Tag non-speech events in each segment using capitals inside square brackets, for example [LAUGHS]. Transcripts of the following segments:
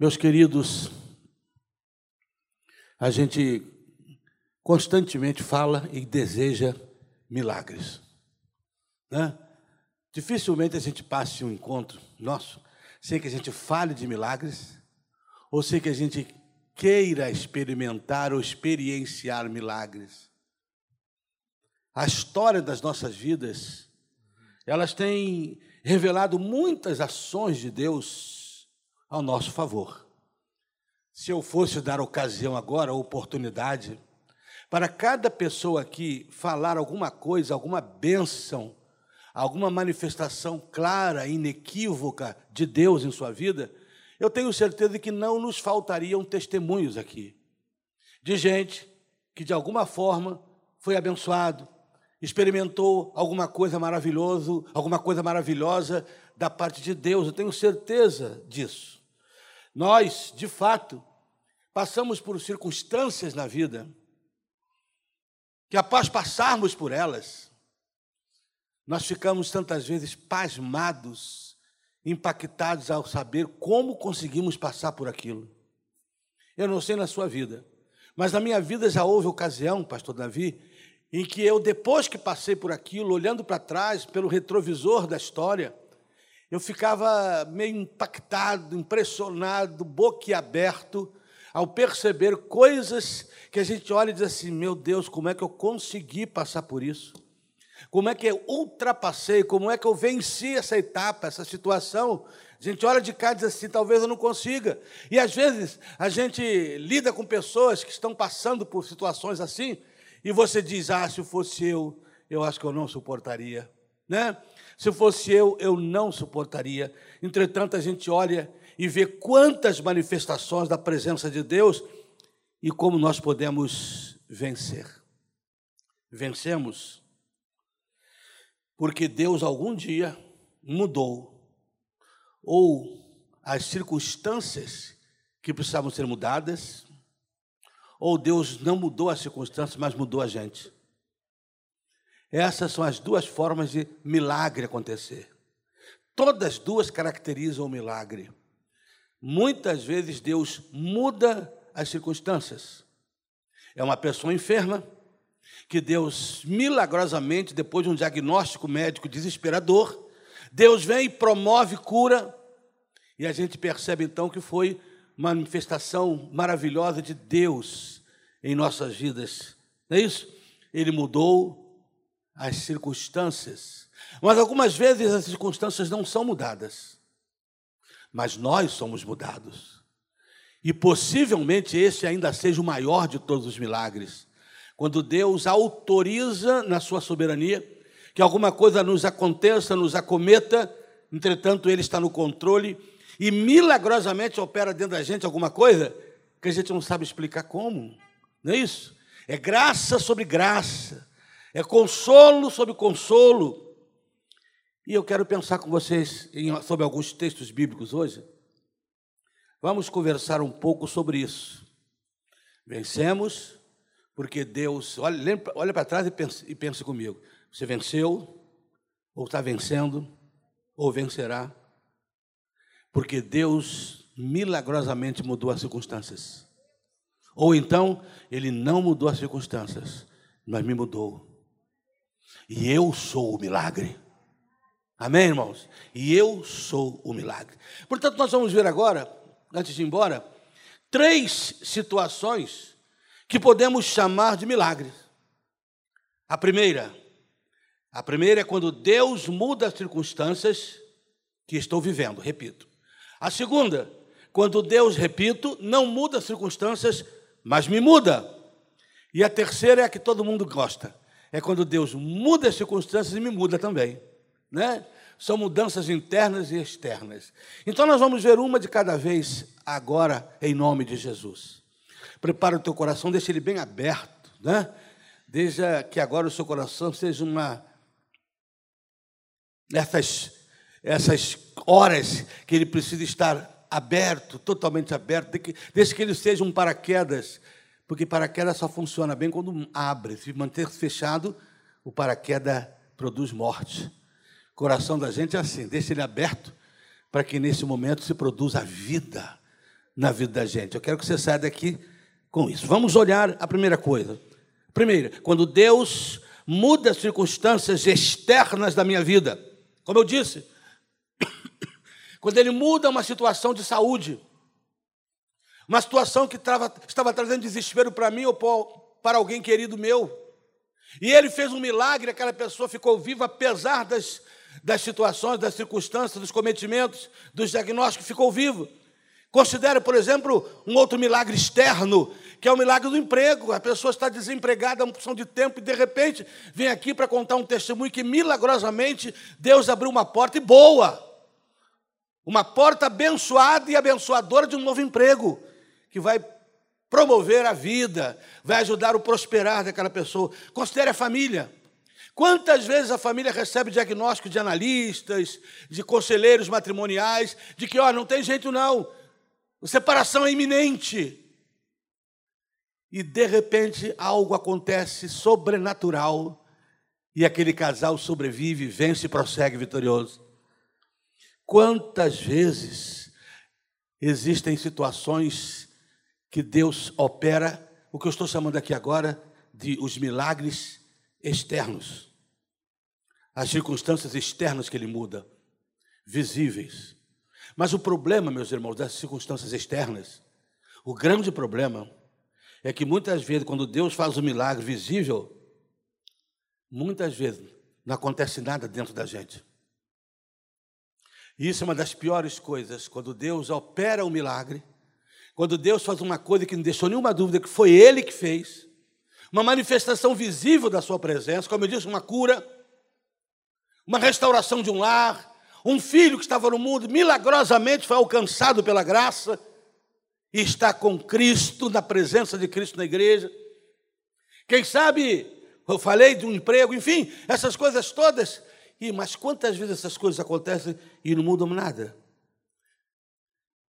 Meus queridos, a gente constantemente fala e deseja milagres. Né? Dificilmente a gente passe um encontro nosso sem que a gente fale de milagres, ou sem que a gente queira experimentar ou experienciar milagres. A história das nossas vidas, elas têm revelado muitas ações de Deus ao nosso favor. Se eu fosse dar ocasião agora, oportunidade, para cada pessoa aqui falar alguma coisa, alguma bênção, alguma manifestação clara, inequívoca de Deus em sua vida, eu tenho certeza que não nos faltariam testemunhos aqui de gente que de alguma forma foi abençoado, experimentou alguma coisa maravilhoso, alguma coisa maravilhosa da parte de Deus. Eu tenho certeza disso. Nós, de fato, passamos por circunstâncias na vida que após passarmos por elas, nós ficamos tantas vezes pasmados, impactados ao saber como conseguimos passar por aquilo. Eu não sei na sua vida, mas na minha vida já houve ocasião, pastor Davi, em que eu, depois que passei por aquilo, olhando para trás, pelo retrovisor da história, eu ficava meio impactado, impressionado, boquiaberto, ao perceber coisas que a gente olha e diz assim: meu Deus, como é que eu consegui passar por isso? Como é que eu ultrapassei? Como é que eu venci essa etapa, essa situação? A gente olha de cá e diz assim: talvez eu não consiga. E às vezes a gente lida com pessoas que estão passando por situações assim, e você diz: ah, se fosse eu, eu acho que eu não suportaria. Né? Se fosse eu, eu não suportaria. Entretanto, a gente olha e vê quantas manifestações da presença de Deus e como nós podemos vencer. Vencemos porque Deus algum dia mudou ou as circunstâncias que precisavam ser mudadas ou Deus não mudou as circunstâncias, mas mudou a gente. Essas são as duas formas de milagre acontecer. Todas duas caracterizam o milagre. Muitas vezes Deus muda as circunstâncias. É uma pessoa enferma que Deus milagrosamente, depois de um diagnóstico médico desesperador, Deus vem e promove cura, e a gente percebe então que foi manifestação maravilhosa de Deus em nossas vidas. Não é isso? Ele mudou as circunstâncias. Mas algumas vezes as circunstâncias não são mudadas. Mas nós somos mudados. E possivelmente esse ainda seja o maior de todos os milagres. Quando Deus autoriza na sua soberania que alguma coisa nos aconteça, nos acometa, entretanto Ele está no controle e milagrosamente opera dentro da gente alguma coisa que a gente não sabe explicar como. Não é isso? É graça sobre graça, é consolo sobre consolo. E eu quero pensar com vocês em, sobre alguns textos bíblicos hoje. Vamos conversar um pouco sobre isso. Vencemos, porque Deus. Olha, olha para trás e pense, e pense comigo. Você venceu, ou está vencendo, ou vencerá porque Deus milagrosamente mudou as circunstâncias. Ou então, Ele não mudou as circunstâncias, mas me mudou. E eu sou o milagre. Amém, irmãos? E eu sou o milagre. Portanto, nós vamos ver agora, antes de ir embora, três situações que podemos chamar de milagres. A primeira, a primeira é quando Deus muda as circunstâncias que estou vivendo, repito. A segunda, quando Deus, repito, não muda as circunstâncias, mas me muda. E a terceira é a que todo mundo gosta. É quando Deus muda as circunstâncias e me muda também. Né? São mudanças internas e externas. Então nós vamos ver uma de cada vez agora, em nome de Jesus. Prepara o teu coração, deixa ele bem aberto, né? Deixa que agora o seu coração seja uma. Essas essas horas que ele precisa estar aberto, totalmente aberto, desde que ele seja um paraquedas, porque paraquedas só funciona bem quando abre. Se manter fechado, o paraquedas produz morte. O coração da gente é assim, deixa ele aberto para que nesse momento se produza a vida, na vida da gente. Eu quero que você saia daqui com isso. Vamos olhar a primeira coisa. Primeiro, quando Deus muda as circunstâncias externas da minha vida, como eu disse, [COUGHS] quando Ele muda uma situação de saúde, uma situação que estava trazendo desespero para mim ou para alguém querido meu, e Ele fez um milagre, aquela pessoa ficou viva apesar das, das situações, das circunstâncias, dos cometimentos, dos diagnósticos, ficou vivo. Considere, por exemplo, um outro milagre externo, que é o milagre do emprego. A pessoa está desempregada há uma porção de tempo e, de repente, vem aqui para contar um testemunho que, milagrosamente, Deus abriu uma porta e boa. Uma porta abençoada e abençoadora de um novo emprego, que vai promover a vida, vai ajudar o prosperar daquela pessoa. Considere a família. Quantas vezes a família recebe diagnóstico de analistas, de conselheiros matrimoniais, de que, ó, não tem jeito não, a separação é iminente. E de repente algo acontece sobrenatural e aquele casal sobrevive, vence e prossegue vitorioso. Quantas vezes existem situações que Deus opera, o que eu estou chamando aqui agora de os milagres externos. As circunstâncias externas que ele muda, visíveis. Mas o problema, meus irmãos, das circunstâncias externas, o grande problema é que muitas vezes, quando Deus faz um milagre visível, muitas vezes não acontece nada dentro da gente. E isso é uma das piores coisas, quando Deus opera o um milagre, quando Deus faz uma coisa que não deixou nenhuma dúvida que foi Ele que fez, uma manifestação visível da Sua presença, como eu disse, uma cura, uma restauração de um lar, um filho que estava no mundo, milagrosamente foi alcançado pela graça e está com Cristo, na presença de Cristo na igreja. Quem sabe, eu falei de um emprego, enfim, essas coisas todas. E, mas quantas vezes essas coisas acontecem e não mudam nada?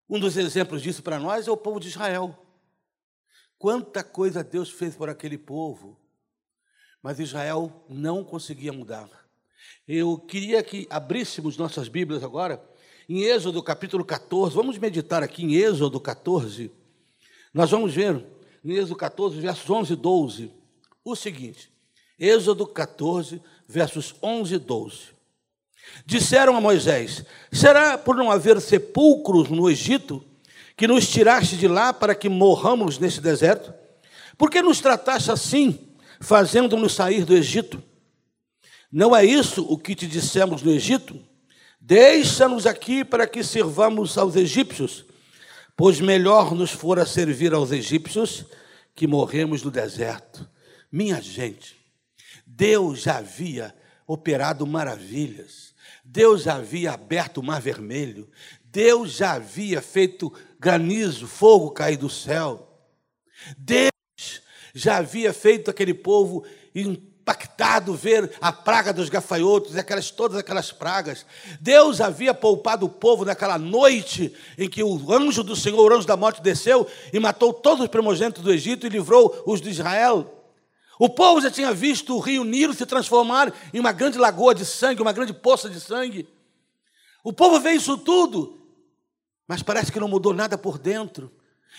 Um dos exemplos disso para nós é o povo de Israel. Quanta coisa Deus fez por aquele povo, mas Israel não conseguia mudar. Eu queria que abríssemos nossas Bíblias agora em Êxodo capítulo 14. Vamos meditar aqui em Êxodo 14. Nós vamos ver em Êxodo 14, versos 11 e 12, o seguinte: Êxodo 14, versos 11 e 12. Disseram a Moisés: Será por não haver sepulcros no Egito que nos tiraste de lá para que morramos nesse deserto? Por que nos trataste assim, fazendo-nos sair do Egito? Não é isso o que te dissemos no Egito? Deixa-nos aqui para que sirvamos aos egípcios, pois melhor nos fora servir aos egípcios que morremos no deserto. Minha gente, Deus já havia operado maravilhas, Deus havia aberto o mar vermelho, Deus já havia feito granizo, fogo cair do céu, Deus já havia feito aquele povo impactado ver a praga dos gafanhotos, aquelas, todas aquelas pragas. Deus havia poupado o povo naquela noite em que o anjo do Senhor, o anjo da morte, desceu e matou todos os primogênitos do Egito e livrou os de Israel. O povo já tinha visto o rio Nilo se transformar em uma grande lagoa de sangue, uma grande poça de sangue. O povo vê isso tudo, mas parece que não mudou nada por dentro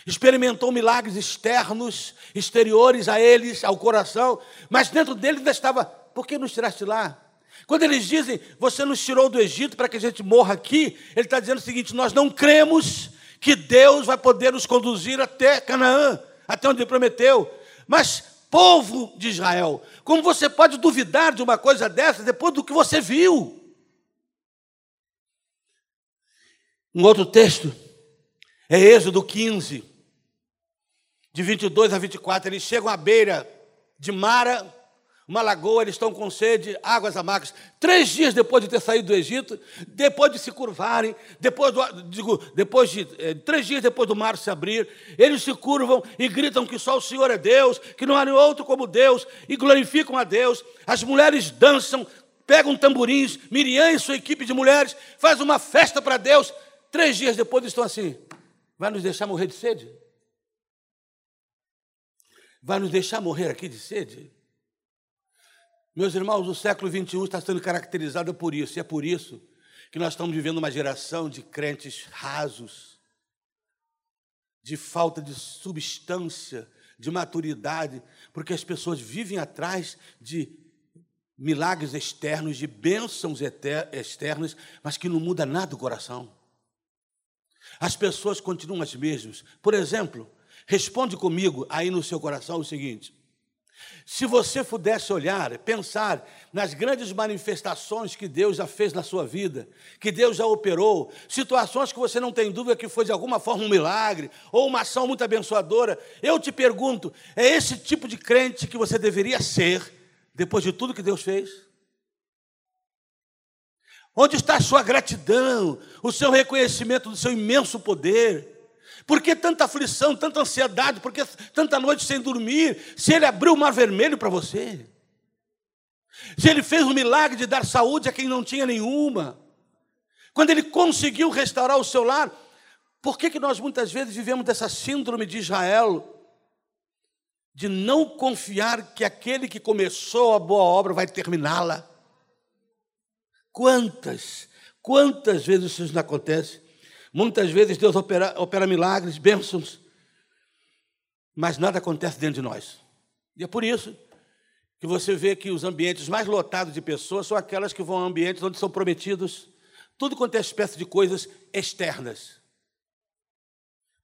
experimentou milagres externos, exteriores a eles, ao coração, mas dentro dele ainda estava, por que nos tiraste lá? Quando eles dizem, você nos tirou do Egito para que a gente morra aqui, ele está dizendo o seguinte: nós não cremos que Deus vai poder nos conduzir até Canaã, até onde prometeu. Mas, povo de Israel, como você pode duvidar de uma coisa dessa depois do que você viu? Um outro texto é Êxodo 15, de 22 a 24. Eles chegam à beira de Mara, uma lagoa, eles estão com sede, águas amargas. Três dias depois de ter saído do Egito, depois de se curvarem, depois, do, digo, depois de eh, três dias depois do mar se abrir, eles se curvam e gritam que só o Senhor é Deus, que não há outro como Deus, e glorificam a Deus. As mulheres dançam, pegam tamborins, Miriam e sua equipe de mulheres faz uma festa para Deus. Três dias depois estão assim. Vai nos deixar morrer de sede? Vai nos deixar morrer aqui de sede? Meus irmãos, o século XXI está sendo caracterizado por isso, e é por isso que nós estamos vivendo uma geração de crentes rasos, de falta de substância, de maturidade, porque as pessoas vivem atrás de milagres externos, de bênçãos externas, mas que não muda nada o coração. As pessoas continuam as mesmas. Por exemplo, responde comigo aí no seu coração o seguinte: se você pudesse olhar, pensar nas grandes manifestações que Deus já fez na sua vida, que Deus já operou, situações que você não tem dúvida que foi de alguma forma um milagre ou uma ação muito abençoadora, eu te pergunto: é esse tipo de crente que você deveria ser depois de tudo que Deus fez? Onde está a sua gratidão, o seu reconhecimento do seu imenso poder? Por que tanta aflição, tanta ansiedade? Por que tanta noite sem dormir? Se Ele abriu o mar vermelho para você. Se Ele fez o milagre de dar saúde a quem não tinha nenhuma. Quando Ele conseguiu restaurar o seu lar. Por que, que nós muitas vezes vivemos dessa síndrome de Israel? De não confiar que aquele que começou a boa obra vai terminá-la. Quantas, quantas vezes isso não acontece? Muitas vezes Deus opera, opera milagres, bênçãos, mas nada acontece dentro de nós. E é por isso que você vê que os ambientes mais lotados de pessoas são aquelas que vão a ambientes onde são prometidos tudo quanto é espécie de coisas externas.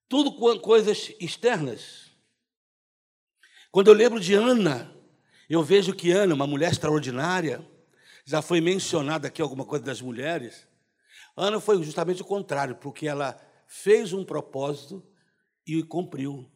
Tudo coisas externas. Quando eu lembro de Ana, eu vejo que Ana, uma mulher extraordinária, já foi mencionada aqui alguma coisa das mulheres, Ana foi justamente o contrário, porque ela fez um propósito e cumpriu.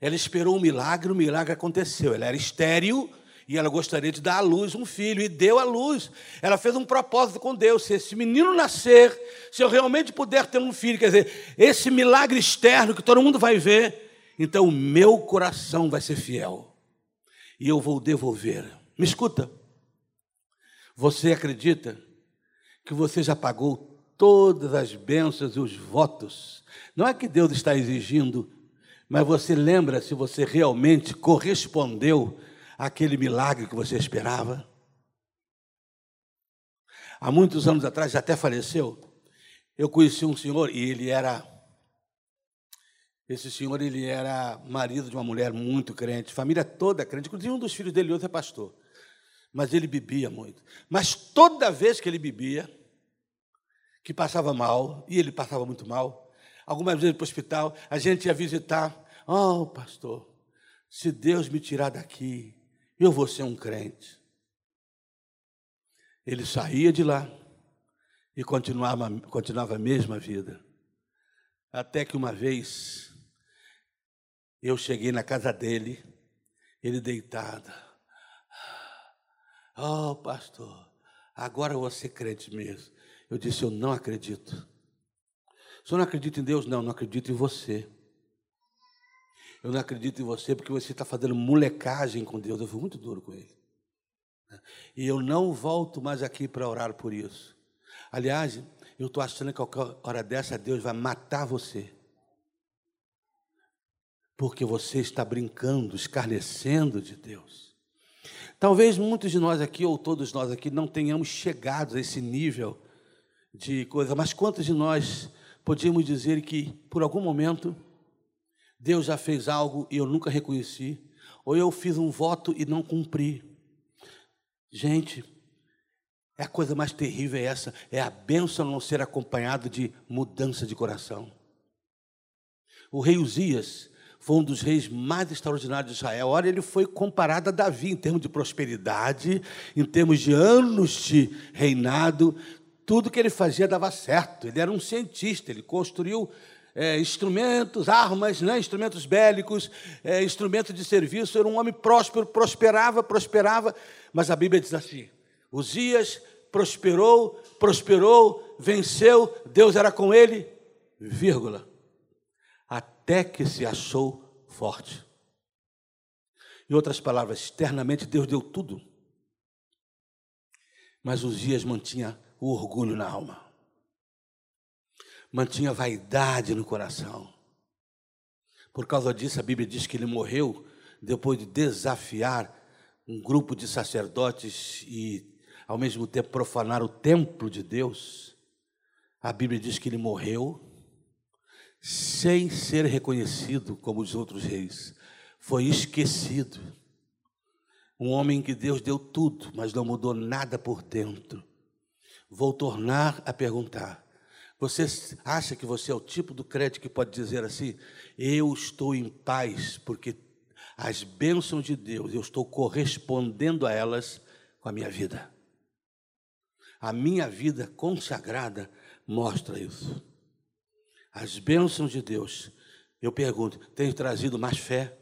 Ela esperou um milagre, o milagre aconteceu. Ela era estéril e ela gostaria de dar à luz um filho e deu à luz. Ela fez um propósito com Deus: se esse menino nascer, se eu realmente puder ter um filho, quer dizer, esse milagre externo que todo mundo vai ver, então o meu coração vai ser fiel e eu vou devolver. Me escuta. Você acredita que você já pagou todas as bênçãos e os votos. Não é que Deus está exigindo, mas você lembra se você realmente correspondeu àquele milagre que você esperava? Há muitos anos atrás, até faleceu, eu conheci um senhor e ele era. Esse senhor ele era marido de uma mulher muito crente, família toda crente, inclusive um dos filhos dele outro é pastor mas ele bebia muito. Mas toda vez que ele bebia, que passava mal, e ele passava muito mal, algumas vezes para o hospital, a gente ia visitar. Oh, pastor, se Deus me tirar daqui, eu vou ser um crente. Ele saía de lá e continuava, continuava a mesma vida. Até que uma vez eu cheguei na casa dele, ele deitado. Oh, pastor, agora você crente mesmo. Eu disse: Eu não acredito. Senhor não acredita em Deus? Não, não acredito em você. Eu não acredito em você porque você está fazendo molecagem com Deus. Eu fui muito duro com ele. E eu não volto mais aqui para orar por isso. Aliás, eu estou achando que qualquer hora dessa Deus vai matar você. Porque você está brincando, escarnecendo de Deus. Talvez muitos de nós aqui, ou todos nós aqui, não tenhamos chegado a esse nível de coisa, mas quantos de nós podíamos dizer que, por algum momento, Deus já fez algo e eu nunca reconheci, ou eu fiz um voto e não cumpri? Gente, é a coisa mais terrível é essa, é a bênção não ser acompanhado de mudança de coração. O rei Uzias, foi um dos reis mais extraordinários de Israel. Ora, ele foi comparado a Davi em termos de prosperidade, em termos de anos de reinado. Tudo que ele fazia dava certo. Ele era um cientista, ele construiu é, instrumentos, armas, né, instrumentos bélicos, é, instrumentos de serviço. Era um homem próspero, prosperava, prosperava. Mas a Bíblia diz assim: Uzias prosperou, prosperou, venceu, Deus era com ele, vírgula até que se achou forte. Em outras palavras, externamente Deus deu tudo, mas os dias mantinha o orgulho na alma, mantinha vaidade no coração. Por causa disso, a Bíblia diz que ele morreu depois de desafiar um grupo de sacerdotes e, ao mesmo tempo, profanar o templo de Deus. A Bíblia diz que ele morreu sem ser reconhecido como os outros reis. Foi esquecido. Um homem que Deus deu tudo, mas não mudou nada por dentro. Vou tornar a perguntar: você acha que você é o tipo do crente que pode dizer assim: eu estou em paz, porque as bênçãos de Deus, eu estou correspondendo a elas com a minha vida. A minha vida consagrada mostra isso. As bênçãos de Deus, eu pergunto, tem trazido mais fé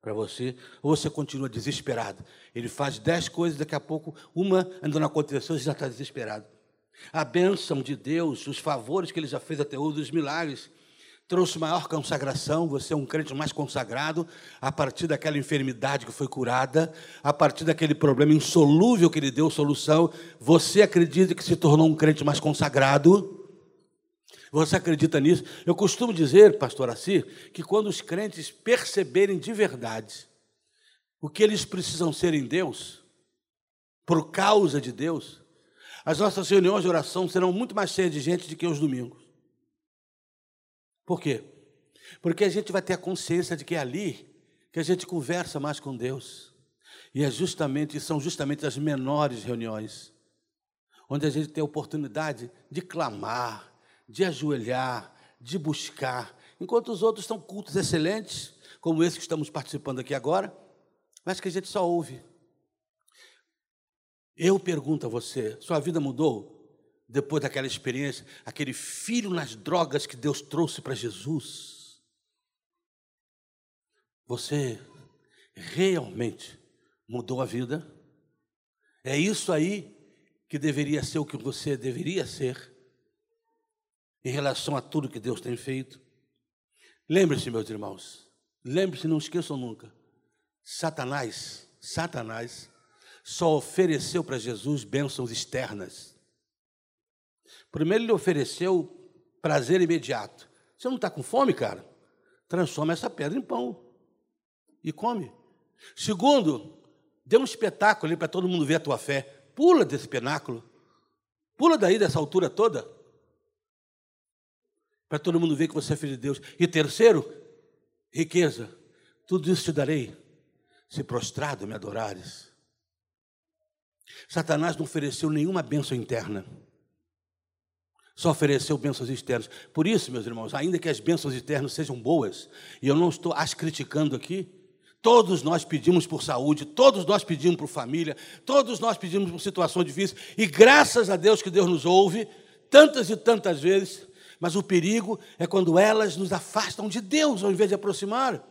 para você? Ou você continua desesperado? Ele faz dez coisas, daqui a pouco, uma ainda não aconteceu, você já está desesperado. A bênção de Deus, os favores que ele já fez até hoje, os milagres, trouxe maior consagração, você é um crente mais consagrado, a partir daquela enfermidade que foi curada, a partir daquele problema insolúvel que ele deu solução, você acredita que se tornou um crente mais consagrado? Você acredita nisso? Eu costumo dizer, pastor Assi, que quando os crentes perceberem de verdade o que eles precisam ser em Deus, por causa de Deus, as nossas reuniões de oração serão muito mais cheias de gente do que os domingos. Por quê? Porque a gente vai ter a consciência de que é ali que a gente conversa mais com Deus. E é justamente, são justamente as menores reuniões, onde a gente tem a oportunidade de clamar, de ajoelhar, de buscar, enquanto os outros estão cultos excelentes, como esse que estamos participando aqui agora, mas que a gente só ouve. Eu pergunto a você: sua vida mudou depois daquela experiência, aquele filho nas drogas que Deus trouxe para Jesus? Você realmente mudou a vida? É isso aí que deveria ser o que você deveria ser em relação a tudo que Deus tem feito? Lembre-se, meus irmãos, lembre-se, não esqueçam nunca: Satanás, Satanás, só ofereceu para Jesus bênçãos externas. Primeiro, ele ofereceu prazer imediato. Você não está com fome, cara? Transforma essa pedra em pão e come. Segundo, dê um espetáculo ali para todo mundo ver a tua fé. Pula desse penáculo. Pula daí dessa altura toda. Para todo mundo ver que você é filho de Deus. E terceiro, riqueza. Tudo isso te darei, se prostrado me adorares. Satanás não ofereceu nenhuma bênção interna. Só ofereceu bênçãos externas. Por isso, meus irmãos, ainda que as bênçãos externas sejam boas, e eu não estou as criticando aqui, todos nós pedimos por saúde, todos nós pedimos por família, todos nós pedimos por situação difícil, e graças a Deus que Deus nos ouve, tantas e tantas vezes, mas o perigo é quando elas nos afastam de Deus ao invés de aproximar.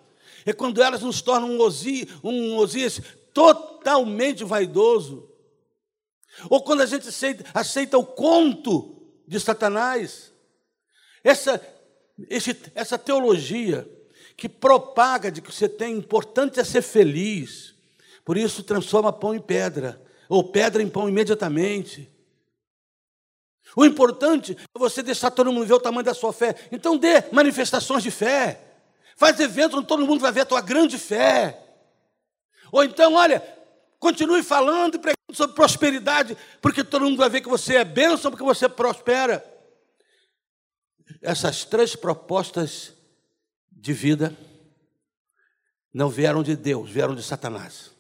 É quando elas nos tornam um Osias, um totalmente vaidoso, ou quando a gente aceita, aceita o conto de Satanás. Essa, esse, essa teologia que propaga de que você tem importante é ser feliz, por isso transforma pão em pedra, ou pedra em pão imediatamente. O importante é você deixar todo mundo ver o tamanho da sua fé. Então dê manifestações de fé. Faz eventos onde todo mundo vai ver a tua grande fé. Ou então, olha, Continue falando e pregando sobre prosperidade, porque todo mundo vai ver que você é bênção, porque você prospera. Essas três propostas de vida não vieram de Deus, vieram de Satanás.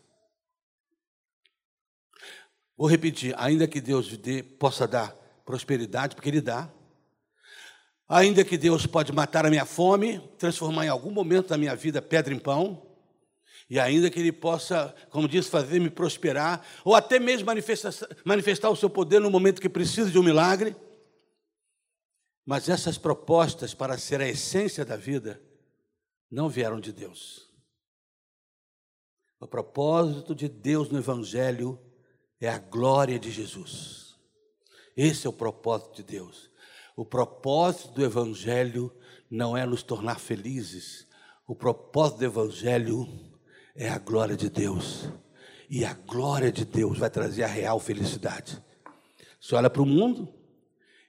Vou repetir: ainda que Deus dê, possa dar prosperidade, porque Ele dá, ainda que Deus pode matar a minha fome, transformar em algum momento da minha vida pedra em pão, e ainda que Ele possa, como disse, fazer-me prosperar, ou até mesmo manifestar, manifestar o seu poder no momento que precisa de um milagre. Mas essas propostas para ser a essência da vida não vieram de Deus. O propósito de Deus no Evangelho é a glória de Jesus. Esse é o propósito de Deus. O propósito do Evangelho não é nos tornar felizes. O propósito do Evangelho é a glória de Deus. E a glória de Deus vai trazer a real felicidade. Você olha para o mundo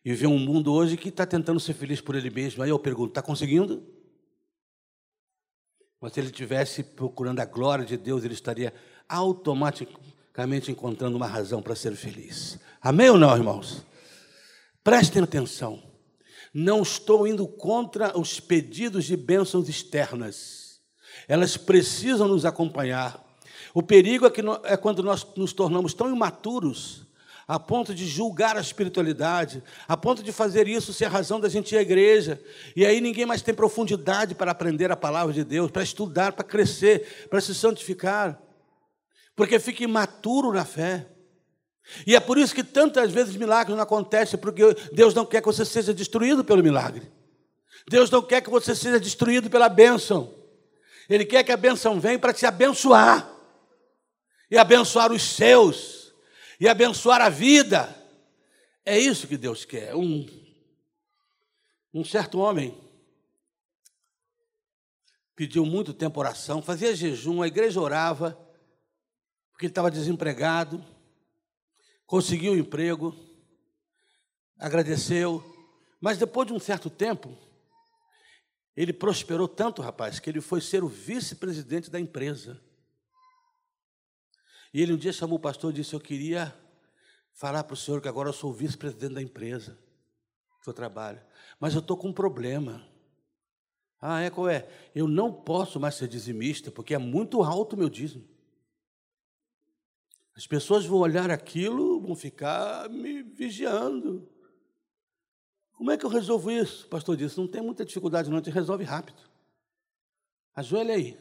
e vê um mundo hoje que está tentando ser feliz por ele mesmo. Aí eu pergunto: está conseguindo? Mas se ele estivesse procurando a glória de Deus, ele estaria automaticamente encontrando uma razão para ser feliz. Amém ou não, irmãos? Prestem atenção. Não estou indo contra os pedidos de bênçãos externas. Elas precisam nos acompanhar. O perigo é, que é quando nós nos tornamos tão imaturos a ponto de julgar a espiritualidade, a ponto de fazer isso ser a razão da gente ir à igreja. E aí ninguém mais tem profundidade para aprender a palavra de Deus, para estudar, para crescer, para se santificar, porque fica imaturo na fé. E é por isso que tantas vezes milagres não acontecem, porque Deus não quer que você seja destruído pelo milagre. Deus não quer que você seja destruído pela bênção. Ele quer que a bênção venha para te abençoar e abençoar os seus e abençoar a vida. É isso que Deus quer. Um, um certo homem pediu muito tempo oração, fazia jejum, a igreja orava, porque estava desempregado, conseguiu um emprego, agradeceu, mas depois de um certo tempo, ele prosperou tanto, rapaz, que ele foi ser o vice-presidente da empresa. E ele um dia chamou o pastor e disse: Eu queria falar para o senhor que agora eu sou vice-presidente da empresa que eu trabalho, mas eu estou com um problema. Ah, é qual é? Eu não posso mais ser dizimista, porque é muito alto o meu dízimo. As pessoas vão olhar aquilo, vão ficar me vigiando. Como é que eu resolvo isso? O pastor disse: não tem muita dificuldade, não, a gente resolve rápido. Ajoelha aí.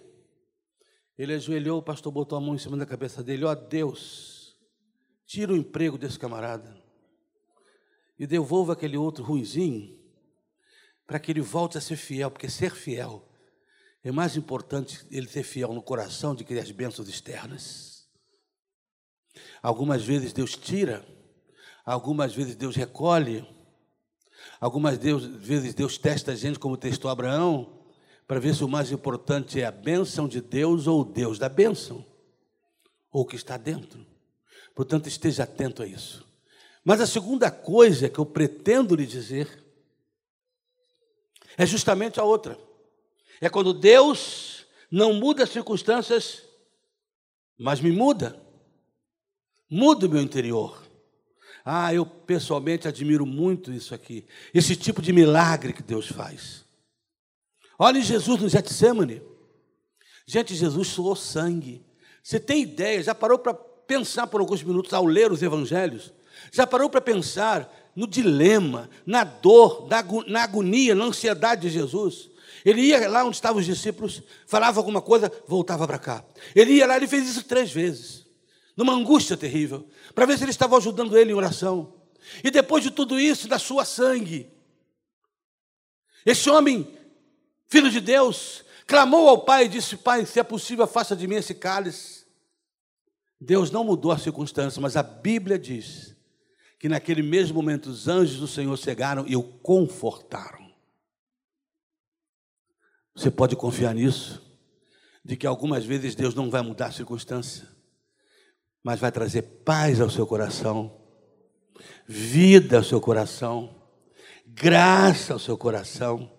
Ele ajoelhou, o pastor botou a mão em cima da cabeça dele, ó oh, Deus, tira o emprego desse camarada e devolva aquele outro ruizinho para que ele volte a ser fiel, porque ser fiel é mais importante ele ser fiel no coração do que as bênçãos externas. Algumas vezes Deus tira, algumas vezes Deus recolhe, algumas vezes Deus testa a gente, como testou Abraão, para ver se o mais importante é a bênção de Deus ou o Deus da bênção, ou o que está dentro. Portanto, esteja atento a isso. Mas a segunda coisa que eu pretendo lhe dizer é justamente a outra. É quando Deus não muda as circunstâncias, mas me muda. Muda o meu interior. Ah, eu pessoalmente admiro muito isso aqui. Esse tipo de milagre que Deus faz. Olhe Jesus no Getsemane. Gente, Jesus suou sangue. Você tem ideia? Já parou para pensar por alguns minutos ao ler os evangelhos? Já parou para pensar no dilema, na dor, na agonia, na ansiedade de Jesus? Ele ia lá onde estavam os discípulos, falava alguma coisa, voltava para cá. Ele ia lá, ele fez isso três vezes, numa angústia terrível, para ver se eles estavam ajudando ele em oração. E depois de tudo isso, da sua sangue, esse homem filho de Deus, clamou ao Pai e disse: Pai, se é possível, faça de mim esse cálice. Deus não mudou a circunstância, mas a Bíblia diz que naquele mesmo momento os anjos do Senhor chegaram e o confortaram. Você pode confiar nisso? De que algumas vezes Deus não vai mudar a circunstância, mas vai trazer paz ao seu coração, vida ao seu coração, graça ao seu coração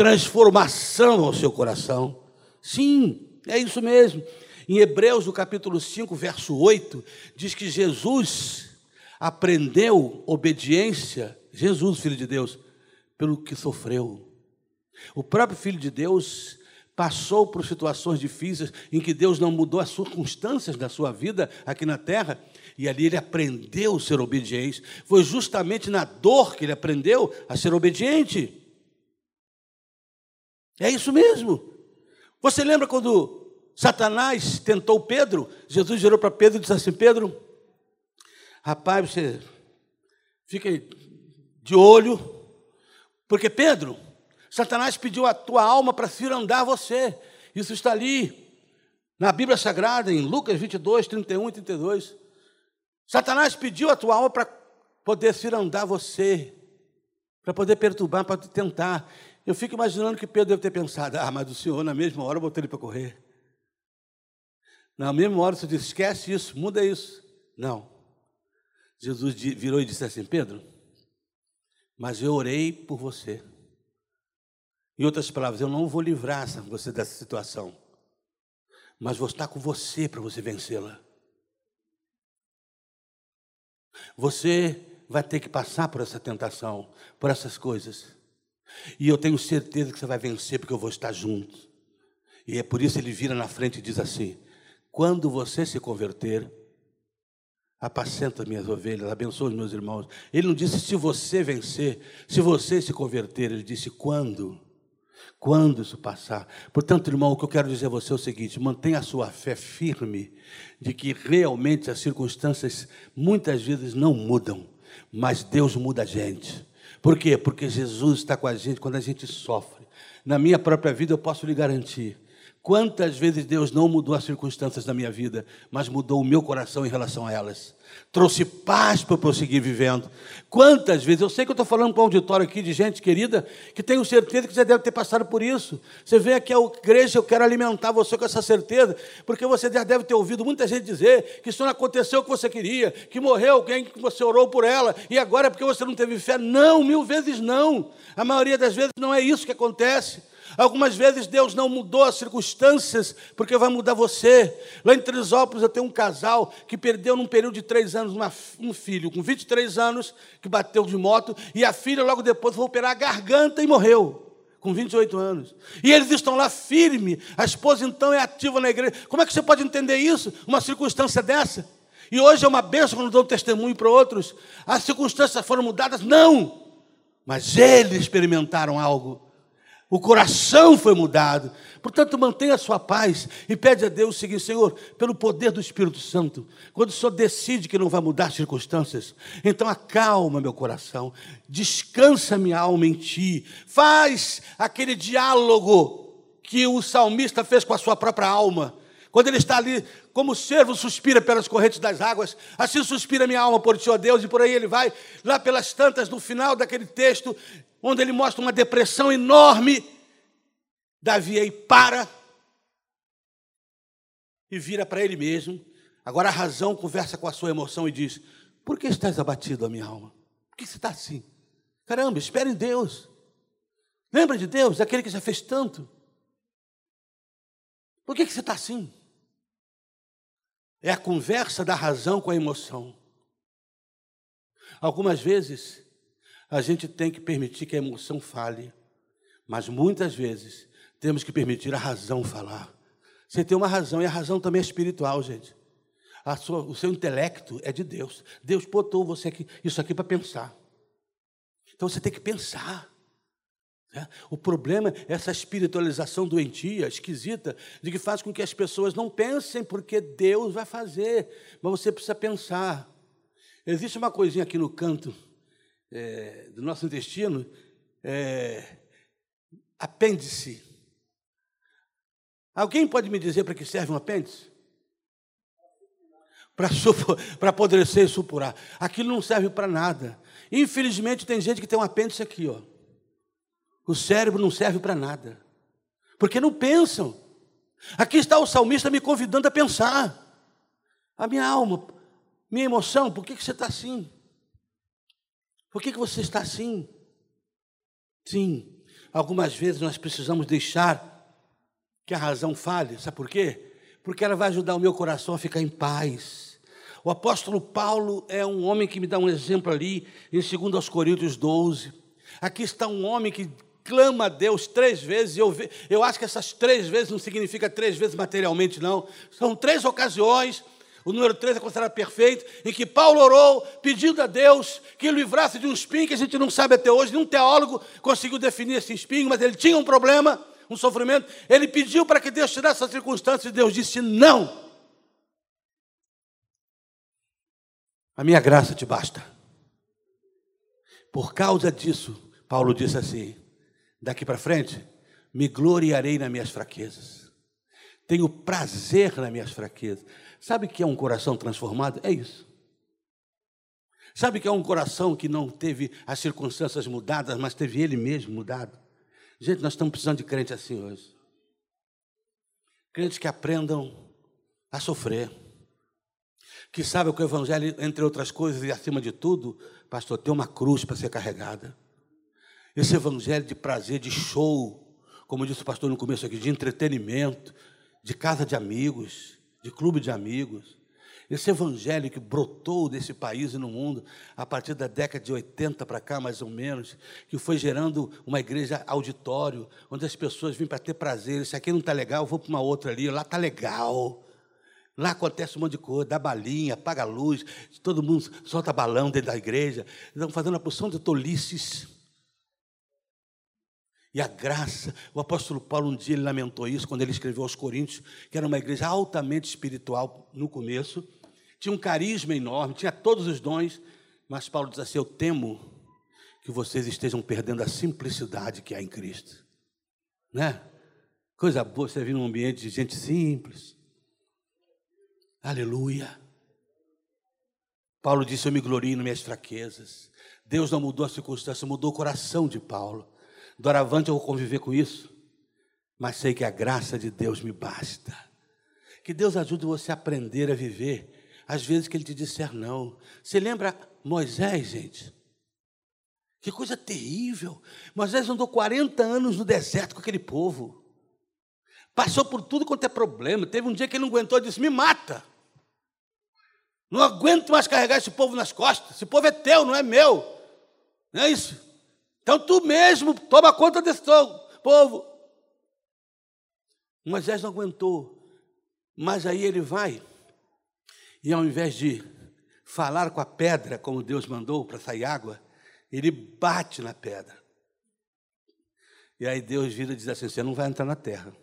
transformação ao seu coração. Sim, é isso mesmo. Em Hebreus, no capítulo 5, verso 8, diz que Jesus aprendeu obediência, Jesus, filho de Deus, pelo que sofreu. O próprio filho de Deus passou por situações difíceis em que Deus não mudou as circunstâncias da sua vida aqui na terra, e ali ele aprendeu a ser obediente. Foi justamente na dor que ele aprendeu a ser obediente. É isso mesmo. Você lembra quando Satanás tentou Pedro? Jesus virou para Pedro e disse assim: Pedro, rapaz, você fica de olho, porque Pedro, Satanás pediu a tua alma para cirandar você. Isso está ali na Bíblia Sagrada, em Lucas 22, 31 e 32. Satanás pediu a tua alma para poder cirandar você, para poder perturbar, para tentar. Eu fico imaginando que Pedro deve ter pensado: ah, mas o Senhor, na mesma hora, botou ele para correr. Na mesma hora, você disse: esquece isso, muda isso. Não. Jesus virou e disse assim: Pedro, mas eu orei por você. Em outras palavras, eu não vou livrar você dessa situação, mas vou estar com você para você vencê-la. Você vai ter que passar por essa tentação, por essas coisas. E eu tenho certeza que você vai vencer, porque eu vou estar junto. E é por isso ele vira na frente e diz assim: quando você se converter, apacenta minhas ovelhas, abençoa os meus irmãos. Ele não disse se você vencer, se você se converter, ele disse quando. Quando isso passar. Portanto, irmão, o que eu quero dizer a você é o seguinte: mantenha a sua fé firme de que realmente as circunstâncias muitas vezes não mudam, mas Deus muda a gente. Por quê? Porque Jesus está com a gente quando a gente sofre. Na minha própria vida, eu posso lhe garantir Quantas vezes Deus não mudou as circunstâncias da minha vida, mas mudou o meu coração em relação a elas? Trouxe paz para eu prosseguir vivendo. Quantas vezes, eu sei que eu estou falando para um auditório aqui de gente querida, que tenho certeza que você deve ter passado por isso. Você vem aqui à igreja, eu quero alimentar você com essa certeza, porque você já deve ter ouvido muita gente dizer que isso não aconteceu o que você queria, que morreu alguém que você orou por ela, e agora é porque você não teve fé. Não, mil vezes não. A maioria das vezes não é isso que acontece. Algumas vezes Deus não mudou as circunstâncias, porque vai mudar você. Lá em Trisópolis eu tenho um casal que perdeu num período de três anos uma, um filho, com 23 anos, que bateu de moto, e a filha logo depois foi operar a garganta e morreu. Com 28 anos. E eles estão lá firme. A esposa então é ativa na igreja. Como é que você pode entender isso? Uma circunstância dessa? E hoje é uma bênção quando dou testemunho para outros. As circunstâncias foram mudadas? Não. Mas eles experimentaram algo o coração foi mudado. Portanto, mantenha a sua paz e pede a Deus o seguinte: Senhor, pelo poder do Espírito Santo, quando o Senhor decide que não vai mudar as circunstâncias, então acalma meu coração, descansa minha alma em Ti, faz aquele diálogo que o salmista fez com a sua própria alma. Quando ele está ali, como o servo suspira pelas correntes das águas, assim suspira minha alma por ti, ó Deus, e por aí ele vai, lá pelas tantas, no final daquele texto, onde ele mostra uma depressão enorme. Davi aí para e vira para ele mesmo. Agora a razão conversa com a sua emoção e diz: Por que estás abatido, a minha alma? Por que você está assim? Caramba, espere em Deus. Lembra de Deus, aquele que já fez tanto. Por que, que você está assim? É a conversa da razão com a emoção. Algumas vezes a gente tem que permitir que a emoção fale, mas muitas vezes temos que permitir a razão falar. Você tem uma razão, e a razão também é espiritual, gente. Sua, o seu intelecto é de Deus. Deus botou você aqui, isso aqui para pensar. Então você tem que pensar. Né? O problema é essa espiritualização doentia, esquisita, de que faz com que as pessoas não pensem porque Deus vai fazer, mas você precisa pensar. Existe uma coisinha aqui no canto é, do nosso intestino, é, apêndice. Alguém pode me dizer para que serve um apêndice? Para [LAUGHS] apodrecer e supurar. Aquilo não serve para nada. Infelizmente, tem gente que tem um apêndice aqui, ó. O cérebro não serve para nada. Porque não pensam. Aqui está o salmista me convidando a pensar. A minha alma, minha emoção, por que, que você está assim? Por que, que você está assim? Sim, algumas vezes nós precisamos deixar que a razão fale. Sabe por quê? Porque ela vai ajudar o meu coração a ficar em paz. O apóstolo Paulo é um homem que me dá um exemplo ali em 2 Coríntios 12. Aqui está um homem que clama a Deus três vezes, eu, eu acho que essas três vezes não significa três vezes materialmente, não. São três ocasiões o número 3 é considerado perfeito, em que Paulo orou pedindo a Deus que livrasse de um espinho que a gente não sabe até hoje, nenhum teólogo conseguiu definir esse espinho, mas ele tinha um problema, um sofrimento. Ele pediu para que Deus tirasse essa circunstância e Deus disse: Não. A minha graça te basta. Por causa disso, Paulo disse assim: daqui para frente, me gloriarei nas minhas fraquezas. Tenho prazer nas minhas fraquezas. Sabe o que é um coração transformado? É isso. Sabe o que é um coração que não teve as circunstâncias mudadas, mas teve ele mesmo mudado? Gente, nós estamos precisando de crente assim hoje. Crentes que aprendam a sofrer. Que sabem que o Evangelho, entre outras coisas, e acima de tudo, pastor, tem uma cruz para ser carregada. Esse Evangelho de prazer, de show, como disse o pastor no começo aqui, de entretenimento, de casa de amigos, de clube de amigos. Esse evangelho que brotou desse país e no mundo, a partir da década de 80 para cá, mais ou menos, que foi gerando uma igreja auditório, onde as pessoas vêm para ter prazer. Se aqui não está legal, vou para uma outra ali, lá está legal. Lá acontece um monte de coisa, dá balinha, apaga a luz, todo mundo solta balão dentro da igreja. Estão fazendo uma porção de tolices. E a graça, o apóstolo Paulo um dia ele lamentou isso quando ele escreveu aos Coríntios, que era uma igreja altamente espiritual no começo, tinha um carisma enorme, tinha todos os dons, mas Paulo diz assim: Eu temo que vocês estejam perdendo a simplicidade que há em Cristo. Né? Coisa boa você vir num ambiente de gente simples. Aleluia. Paulo disse: Eu me glorio nas minhas fraquezas. Deus não mudou a circunstância, mudou o coração de Paulo. Doravante eu vou conviver com isso, mas sei que a graça de Deus me basta. Que Deus ajude você a aprender a viver às vezes que ele te disser não. Você lembra Moisés, gente? Que coisa terrível. Moisés andou 40 anos no deserto com aquele povo. Passou por tudo quanto é problema. Teve um dia que ele não aguentou e disse: Me mata. Não aguento mais carregar esse povo nas costas. Esse povo é teu, não é meu. Não é isso? Então tu mesmo toma conta desse povo. Moisés não aguentou. Mas aí ele vai e ao invés de falar com a pedra, como Deus mandou para sair água, ele bate na pedra. E aí Deus vira e diz assim: Você não vai entrar na terra.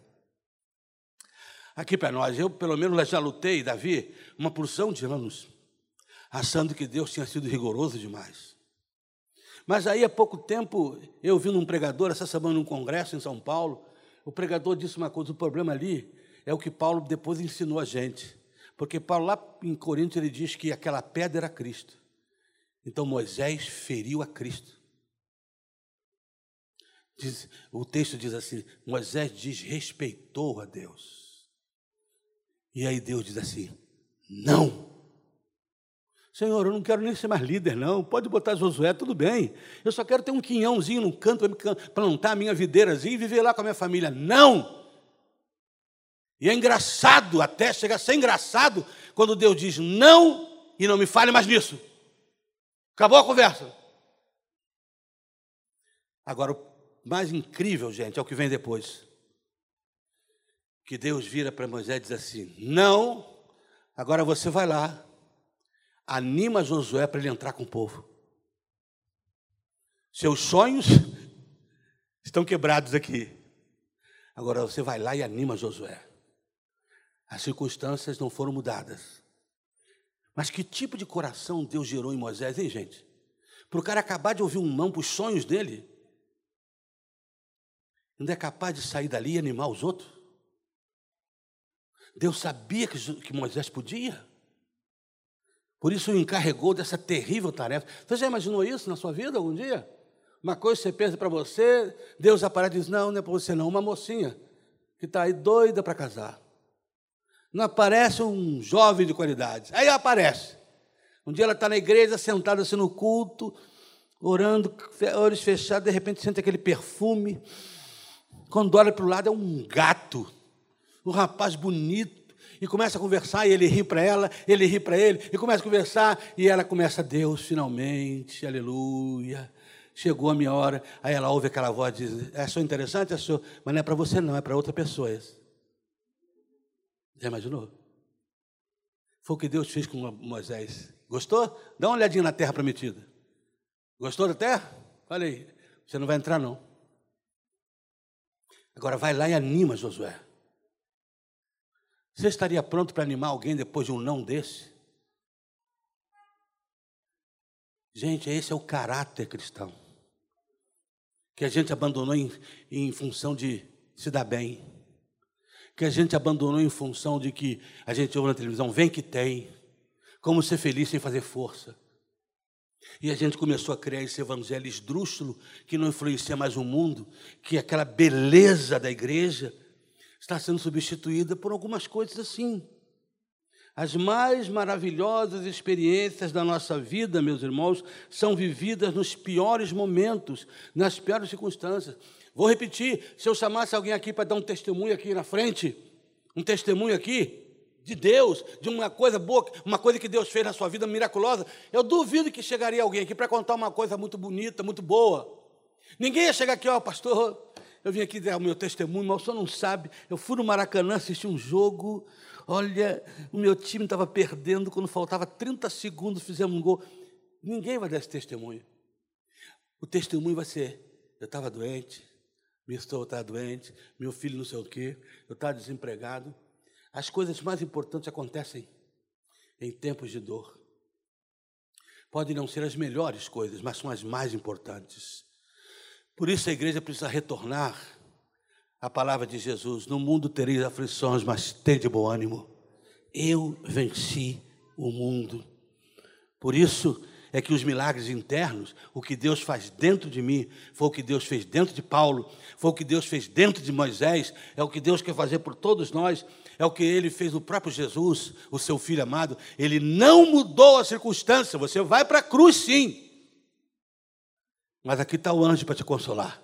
Aqui para nós, eu pelo menos já lutei, Davi, uma porção de anos, achando que Deus tinha sido rigoroso demais. Mas aí, há pouco tempo, eu vi num pregador, essa semana, num congresso em São Paulo, o pregador disse uma coisa: o problema ali é o que Paulo depois ensinou a gente. Porque Paulo, lá em Coríntios, ele diz que aquela pedra era Cristo. Então Moisés feriu a Cristo. Diz, o texto diz assim: Moisés desrespeitou a Deus. E aí Deus diz assim: Não. Senhor, eu não quero nem ser mais líder, não. Pode botar Josué, tudo bem. Eu só quero ter um quinhãozinho no canto para plantar a minha videirazinha e viver lá com a minha família. Não! E é engraçado, até chega a ser engraçado, quando Deus diz não e não me fale mais nisso. Acabou a conversa. Agora, o mais incrível, gente, é o que vem depois. Que Deus vira para Moisés e diz assim: Não, agora você vai lá, anima Josué para ele entrar com o povo. Seus sonhos estão quebrados aqui. Agora você vai lá e anima Josué. As circunstâncias não foram mudadas. Mas que tipo de coração Deus gerou em Moisés, hein, gente? Para o cara acabar de ouvir um não para os sonhos dele, não é capaz de sair dali e animar os outros? Deus sabia que Moisés podia. Por isso o encarregou dessa terrível tarefa. Você já imaginou isso na sua vida algum dia? Uma coisa você pensa para você, Deus aparece e diz: Não, não é para você, não. Uma mocinha que está aí doida para casar. Não aparece um jovem de qualidade. Aí aparece. Um dia ela está na igreja, sentada assim no culto, orando, olhos fechados, de repente sente aquele perfume. Quando olha para o lado, é um gato, um rapaz bonito, e começa a conversar, e ele ri para ela, ele ri para ele, e começa a conversar, e ela começa, Deus, finalmente, aleluia, chegou a minha hora. Aí ela ouve aquela voz e diz: É só interessante, é só, mas não é para você, não, é para outra pessoa. Esse. Já imaginou? Foi o que Deus fez com Moisés. Gostou? Dá uma olhadinha na terra prometida. Gostou da terra? Olha aí. Você não vai entrar, não. Agora vai lá e anima Josué. Você estaria pronto para animar alguém depois de um não desse? Gente, esse é o caráter cristão. Que a gente abandonou em, em função de se dar bem que a gente abandonou em função de que a gente ouve na televisão, vem que tem, como ser feliz sem fazer força. E a gente começou a criar esse evangelho esdrúxulo que não influencia mais o mundo, que aquela beleza da igreja está sendo substituída por algumas coisas assim. As mais maravilhosas experiências da nossa vida, meus irmãos, são vividas nos piores momentos, nas piores circunstâncias. Vou repetir: se eu chamasse alguém aqui para dar um testemunho aqui na frente, um testemunho aqui, de Deus, de uma coisa boa, uma coisa que Deus fez na sua vida miraculosa, eu duvido que chegaria alguém aqui para contar uma coisa muito bonita, muito boa. Ninguém ia chegar aqui, ó, pastor, eu vim aqui dar o meu testemunho, mas o senhor não sabe. Eu fui no Maracanã assistir um jogo. Olha, o meu time estava perdendo. Quando faltava 30 segundos, fizemos um gol. Ninguém vai dar esse testemunho. O testemunho vai ser: eu estava doente, minha esposa estava doente, meu filho não sei o quê, eu estava desempregado. As coisas mais importantes acontecem em tempos de dor. Podem não ser as melhores coisas, mas são as mais importantes. Por isso a igreja precisa retornar à palavra de Jesus: No mundo tereis aflições, mas tende bom ânimo. Eu venci o mundo. Por isso é que os milagres internos, o que Deus faz dentro de mim, foi o que Deus fez dentro de Paulo, foi o que Deus fez dentro de Moisés, é o que Deus quer fazer por todos nós, é o que ele fez no próprio Jesus, o seu filho amado. Ele não mudou a circunstância, você vai para a cruz sim. Mas aqui está o anjo para te consolar.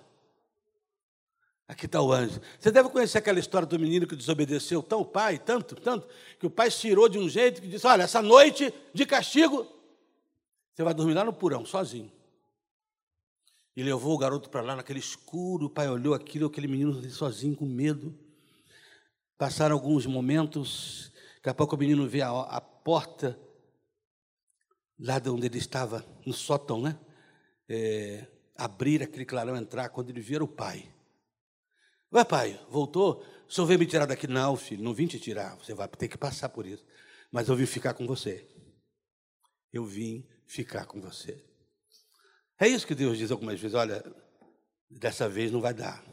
Aqui está o anjo. Você deve conhecer aquela história do menino que desobedeceu tão o pai, tanto, tanto, que o pai tirou de um jeito que disse: Olha, essa noite de castigo, você vai dormir lá no porão, sozinho. E levou o garoto para lá naquele escuro. O pai olhou aquilo, aquele menino sozinho, com medo. Passaram alguns momentos. Daqui a pouco o menino vê a, a porta lá de onde ele estava, no sótão, né? É, abrir aquele clarão, entrar, quando ele vier o pai. Vai, pai, voltou? O senhor veio me tirar daqui? Não, filho, não vim te tirar. Você vai ter que passar por isso. Mas eu vim ficar com você. Eu vim ficar com você. É isso que Deus diz algumas vezes: olha, dessa vez não vai dar.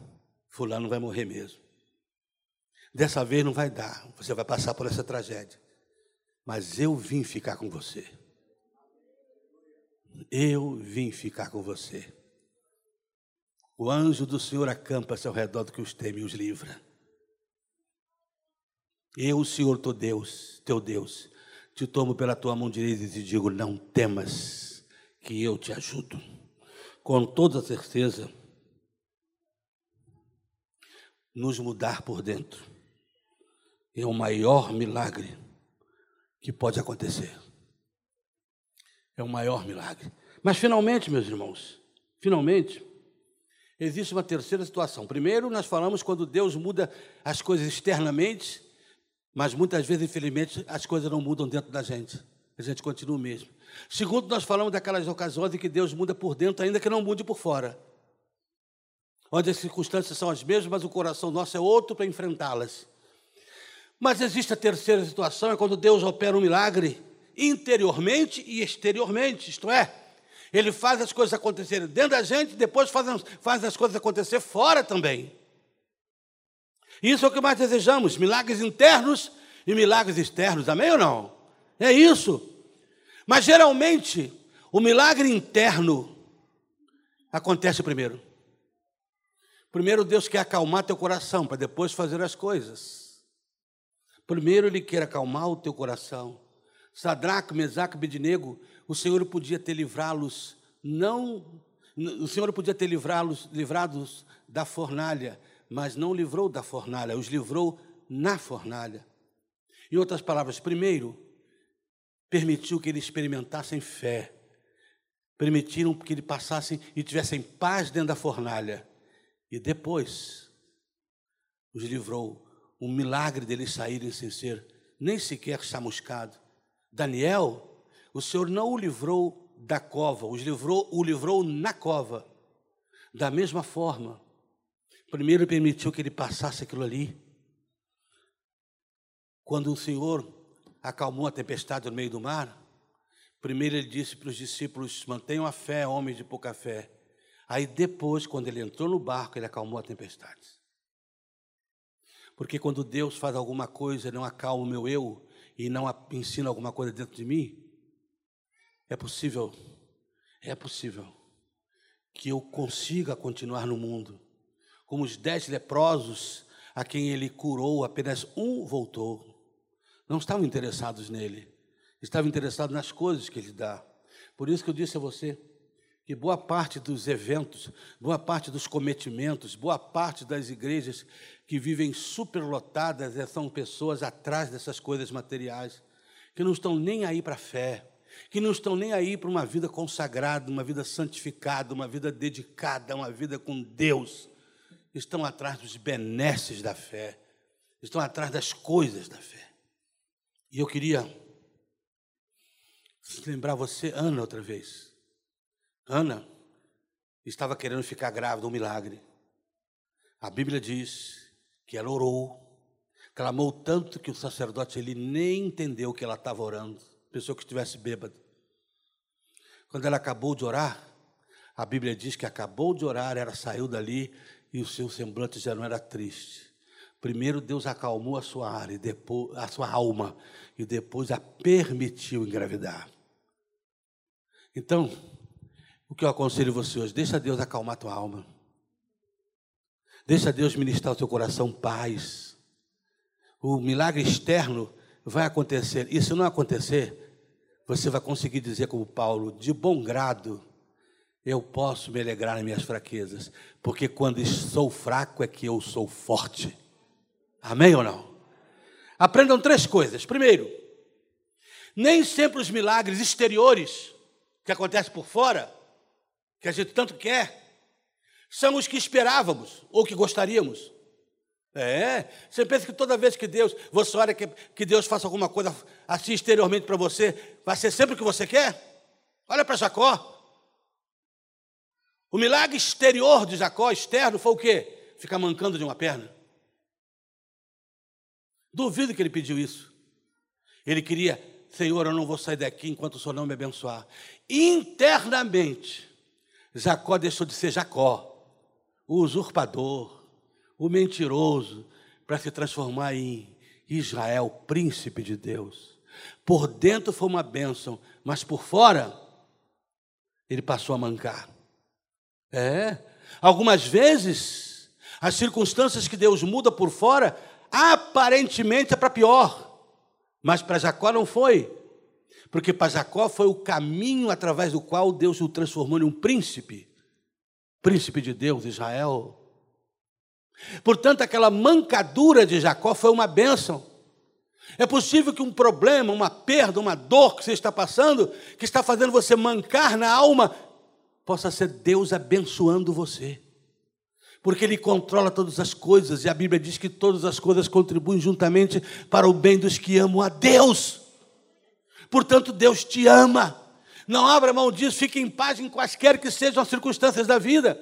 Fulano vai morrer mesmo. Dessa vez não vai dar. Você vai passar por essa tragédia. Mas eu vim ficar com você. Eu vim ficar com você. O anjo do Senhor acampa-se ao redor do que os teme e os livra. Eu, o Senhor, teu Deus, teu Deus, te tomo pela tua mão direita e te digo: não temas, que eu te ajudo. Com toda certeza, nos mudar por dentro é o maior milagre que pode acontecer. É o maior milagre. Mas finalmente, meus irmãos, finalmente, existe uma terceira situação. Primeiro, nós falamos quando Deus muda as coisas externamente, mas muitas vezes, infelizmente, as coisas não mudam dentro da gente. A gente continua o mesmo. Segundo, nós falamos daquelas ocasiões em que Deus muda por dentro, ainda que não mude por fora. Onde as circunstâncias são as mesmas, mas o coração nosso é outro para enfrentá-las. Mas existe a terceira situação, é quando Deus opera um milagre interiormente e exteriormente, isto é, ele faz as coisas acontecerem dentro da gente, depois faz, faz as coisas acontecer fora também. Isso é o que mais desejamos: milagres internos e milagres externos, amém ou não? É isso. Mas geralmente, o milagre interno acontece primeiro. Primeiro, Deus quer acalmar teu coração para depois fazer as coisas. Primeiro, Ele quer acalmar o teu coração. Sadraque, Mesaque, Abednego o Senhor podia ter livrá-los, não, o Senhor podia ter livrá-los, livrados da fornalha, mas não livrou da fornalha, os livrou na fornalha. Em outras palavras, primeiro, permitiu que eles experimentassem fé, permitiram que eles passassem e tivessem paz dentro da fornalha, e depois os livrou. Um milagre deles saírem sem ser nem sequer chamuscado. Daniel o Senhor não o livrou da cova, os livrou, o livrou na cova. Da mesma forma, primeiro permitiu que ele passasse aquilo ali. Quando o Senhor acalmou a tempestade no meio do mar, primeiro ele disse para os discípulos: mantenham a fé, homens de pouca fé. Aí depois, quando ele entrou no barco, ele acalmou a tempestade. Porque quando Deus faz alguma coisa, não acalma o meu eu e não ensina alguma coisa dentro de mim, é possível, é possível que eu consiga continuar no mundo. Como os dez leprosos a quem ele curou, apenas um voltou. Não estavam interessados nele, estavam interessados nas coisas que ele dá. Por isso que eu disse a você E boa parte dos eventos, boa parte dos cometimentos, boa parte das igrejas que vivem superlotadas é, são pessoas atrás dessas coisas materiais, que não estão nem aí para a fé, que não estão nem aí para uma vida consagrada, uma vida santificada, uma vida dedicada, uma vida com Deus. Estão atrás dos benesses da fé, estão atrás das coisas da fé. E eu queria lembrar você, Ana, outra vez. Ana estava querendo ficar grávida, um milagre. A Bíblia diz que ela orou, clamou tanto que o sacerdote ele nem entendeu que ela estava orando, pensou que estivesse bêbado. Quando ela acabou de orar, a Bíblia diz que acabou de orar, ela saiu dali e o seu semblante já não era triste. Primeiro Deus acalmou a sua e depois, a sua alma e depois a permitiu engravidar. Então, o que eu aconselho você hoje? Deixa Deus acalmar a tua alma. Deixa Deus ministrar o teu coração paz. O milagre externo vai acontecer. E se não acontecer, você vai conseguir dizer como Paulo, de bom grado, eu posso me alegrar nas minhas fraquezas, porque quando sou fraco é que eu sou forte. Amém ou não? Aprendam três coisas. Primeiro, nem sempre os milagres exteriores que acontecem por fora, que a gente tanto quer, são os que esperávamos ou que gostaríamos. É, você pensa que toda vez que Deus, você olha que, que Deus faça alguma coisa assim exteriormente para você, vai ser sempre o que você quer? Olha para Jacó. O milagre exterior de Jacó, externo, foi o quê? Ficar mancando de uma perna. Duvido que ele pediu isso. Ele queria, Senhor, eu não vou sair daqui enquanto o Senhor não me abençoar. Internamente, Jacó deixou de ser Jacó o usurpador, o mentiroso, para se transformar em Israel, príncipe de Deus. Por dentro foi uma bênção, mas por fora ele passou a mancar. É, algumas vezes as circunstâncias que Deus muda por fora aparentemente é para pior, mas para Jacó não foi, porque para Jacó foi o caminho através do qual Deus o transformou em um príncipe príncipe de Deus, Israel. Portanto, aquela mancadura de Jacó foi uma bênção. É possível que um problema, uma perda, uma dor que você está passando, que está fazendo você mancar na alma, possa ser Deus abençoando você. Porque Ele controla todas as coisas, e a Bíblia diz que todas as coisas contribuem juntamente para o bem dos que amam a Deus. Portanto, Deus te ama. Não abra mão disso, fique em paz em quaisquer que sejam as circunstâncias da vida.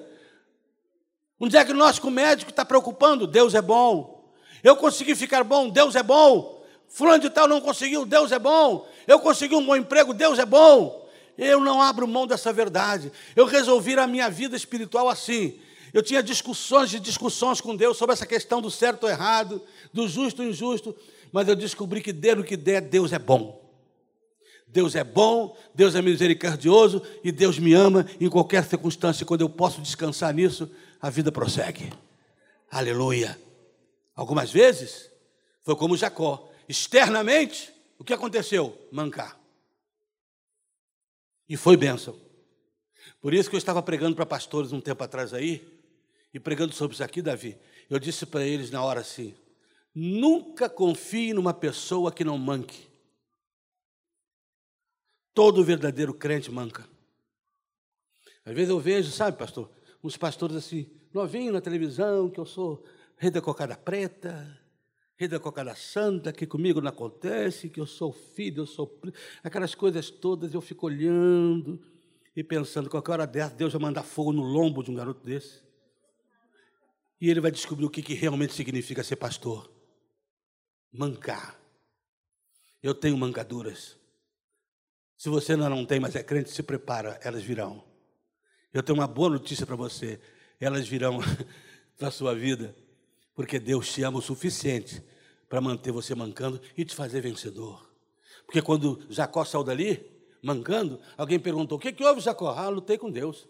Um diagnóstico médico está preocupando, Deus é bom. Eu consegui ficar bom, Deus é bom. Fulano de tal não conseguiu, Deus é bom. Eu consegui um bom emprego, Deus é bom. Eu não abro mão dessa verdade. Eu resolvi a minha vida espiritual assim. Eu tinha discussões e discussões com Deus sobre essa questão do certo ou errado, do justo ou injusto, mas eu descobri que der o que der, Deus é bom. Deus é bom, Deus é misericordioso e Deus me ama em qualquer circunstância. Quando eu posso descansar nisso, a vida prossegue. Aleluia. Algumas vezes foi como Jacó. Externamente, o que aconteceu? Mancar. E foi bênção. Por isso que eu estava pregando para pastores um tempo atrás aí, e pregando sobre isso aqui, Davi. Eu disse para eles na hora assim: nunca confie numa pessoa que não manque. Todo verdadeiro crente manca. Às vezes eu vejo, sabe, pastor, uns pastores assim, novinho na televisão, que eu sou rei da cocada preta, rei da cocada santa, que comigo não acontece, que eu sou filho, eu sou. Aquelas coisas todas eu fico olhando e pensando, qualquer hora dessa, Deus vai mandar fogo no lombo de um garoto desse. E ele vai descobrir o que, que realmente significa ser pastor. Mancar. Eu tenho mancaduras. Se você ainda não tem, mas é crente, se prepara, elas virão. Eu tenho uma boa notícia para você: elas virão [LAUGHS] na sua vida, porque Deus te ama o suficiente para manter você mancando e te fazer vencedor. Porque quando Jacó saiu dali, mancando, alguém perguntou: O que, que houve, Jacó? Ah, lutei com Deus.